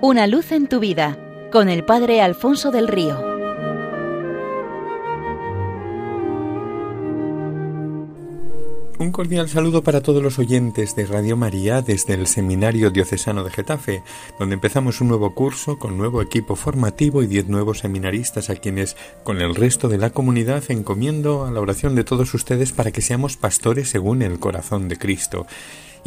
Una luz en tu vida con el Padre Alfonso del Río. Un cordial saludo para todos los oyentes de Radio María desde el Seminario Diocesano de Getafe, donde empezamos un nuevo curso con nuevo equipo formativo y diez nuevos seminaristas a quienes, con el resto de la comunidad, encomiendo a la oración de todos ustedes para que seamos pastores según el corazón de Cristo.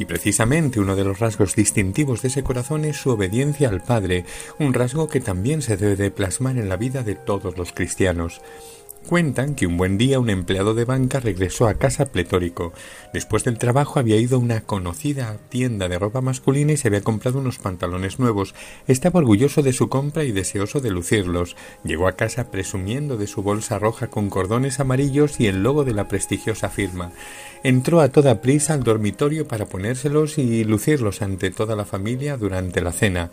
Y precisamente uno de los rasgos distintivos de ese corazón es su obediencia al Padre, un rasgo que también se debe de plasmar en la vida de todos los cristianos. Cuentan que un buen día un empleado de banca regresó a casa pletórico. Después del trabajo había ido a una conocida tienda de ropa masculina y se había comprado unos pantalones nuevos. Estaba orgulloso de su compra y deseoso de lucirlos. Llegó a casa presumiendo de su bolsa roja con cordones amarillos y el logo de la prestigiosa firma. Entró a toda prisa al dormitorio para ponérselos y lucirlos ante toda la familia durante la cena.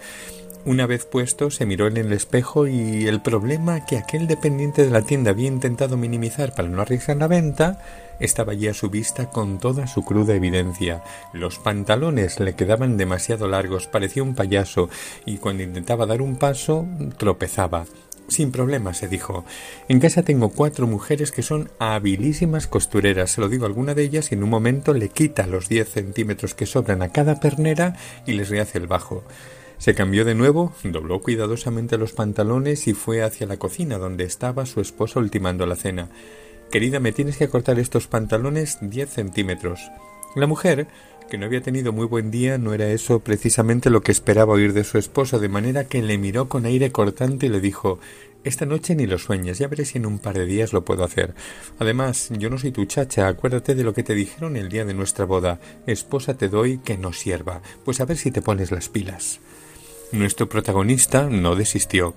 Una vez puesto, se miró en el espejo y el problema que aquel dependiente de la tienda había intentado minimizar para no arriesgar la venta estaba allí a su vista con toda su cruda evidencia. Los pantalones le quedaban demasiado largos, parecía un payaso, y cuando intentaba dar un paso tropezaba. Sin problema, se dijo. En casa tengo cuatro mujeres que son habilísimas costureras. Se lo digo a alguna de ellas y en un momento le quita los diez centímetros que sobran a cada pernera y les rehace el bajo. Se cambió de nuevo, dobló cuidadosamente los pantalones y fue hacia la cocina donde estaba su esposa ultimando la cena. Querida, me tienes que cortar estos pantalones diez centímetros. La mujer, que no había tenido muy buen día, no era eso precisamente lo que esperaba oír de su esposo, de manera que le miró con aire cortante y le dijo Esta noche ni lo sueñes, ya veré si en un par de días lo puedo hacer. Además, yo no soy tu chacha, acuérdate de lo que te dijeron el día de nuestra boda. Esposa te doy que no sierva. Pues a ver si te pones las pilas. Nuestro protagonista no desistió.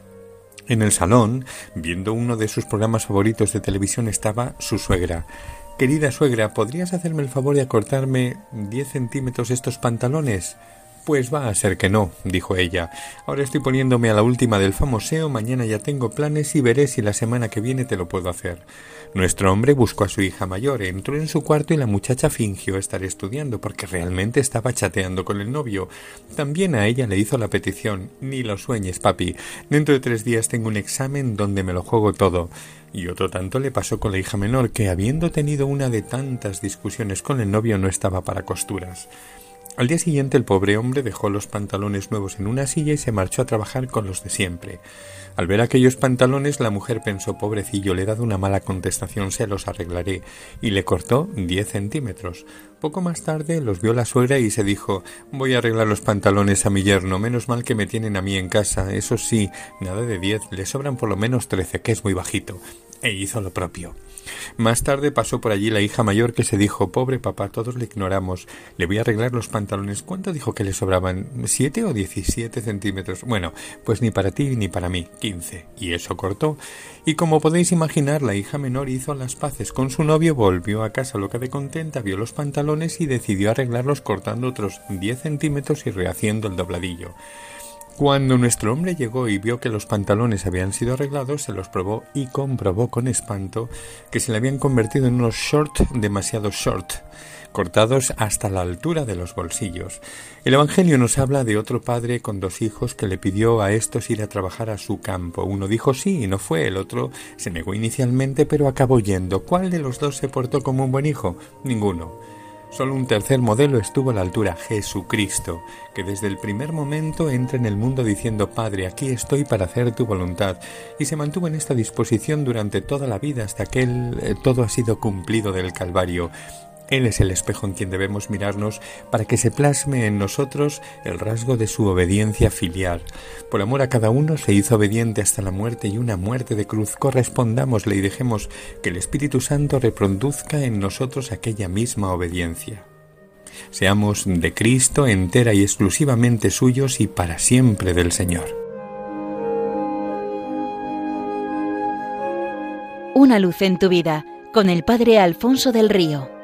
En el salón, viendo uno de sus programas favoritos de televisión, estaba su suegra. Querida suegra, ¿podrías hacerme el favor de acortarme diez centímetros estos pantalones? Pues va a ser que no, dijo ella. Ahora estoy poniéndome a la última del famoseo, mañana ya tengo planes y veré si la semana que viene te lo puedo hacer. Nuestro hombre buscó a su hija mayor, entró en su cuarto y la muchacha fingió estar estudiando porque realmente estaba chateando con el novio. También a ella le hizo la petición Ni lo sueñes, papi. Dentro de tres días tengo un examen donde me lo juego todo. Y otro tanto le pasó con la hija menor, que habiendo tenido una de tantas discusiones con el novio no estaba para costuras. Al día siguiente el pobre hombre dejó los pantalones nuevos en una silla y se marchó a trabajar con los de siempre. Al ver aquellos pantalones la mujer pensó pobrecillo, le he dado una mala contestación, se los arreglaré, y le cortó diez centímetros. Poco más tarde los vio la suegra y se dijo voy a arreglar los pantalones a mi yerno, menos mal que me tienen a mí en casa, eso sí, nada de diez, le sobran por lo menos trece, que es muy bajito. E hizo lo propio. Más tarde pasó por allí la hija mayor que se dijo Pobre papá, todos le ignoramos. Le voy a arreglar los pantalones. ¿Cuánto dijo que le sobraban? ¿Siete o diecisiete centímetros? Bueno, pues ni para ti ni para mí. Quince. Y eso cortó. Y como podéis imaginar, la hija menor hizo las paces con su novio, volvió a casa loca de contenta, vio los pantalones y decidió arreglarlos cortando otros diez centímetros y rehaciendo el dobladillo. Cuando nuestro hombre llegó y vio que los pantalones habían sido arreglados, se los probó y comprobó con espanto que se le habían convertido en unos short demasiado short, cortados hasta la altura de los bolsillos. El Evangelio nos habla de otro padre con dos hijos que le pidió a estos ir a trabajar a su campo. Uno dijo sí y no fue, el otro se negó inicialmente pero acabó yendo. ¿Cuál de los dos se portó como un buen hijo? Ninguno. Solo un tercer modelo estuvo a la altura, Jesucristo, que desde el primer momento entra en el mundo diciendo Padre, aquí estoy para hacer tu voluntad, y se mantuvo en esta disposición durante toda la vida hasta que eh, todo ha sido cumplido del Calvario. Él es el espejo en quien debemos mirarnos para que se plasme en nosotros el rasgo de su obediencia filial. Por amor a cada uno se hizo obediente hasta la muerte y una muerte de cruz. Correspondámosle y dejemos que el Espíritu Santo reproduzca en nosotros aquella misma obediencia. Seamos de Cristo entera y exclusivamente suyos y para siempre del Señor. Una luz en tu vida con el Padre Alfonso del Río.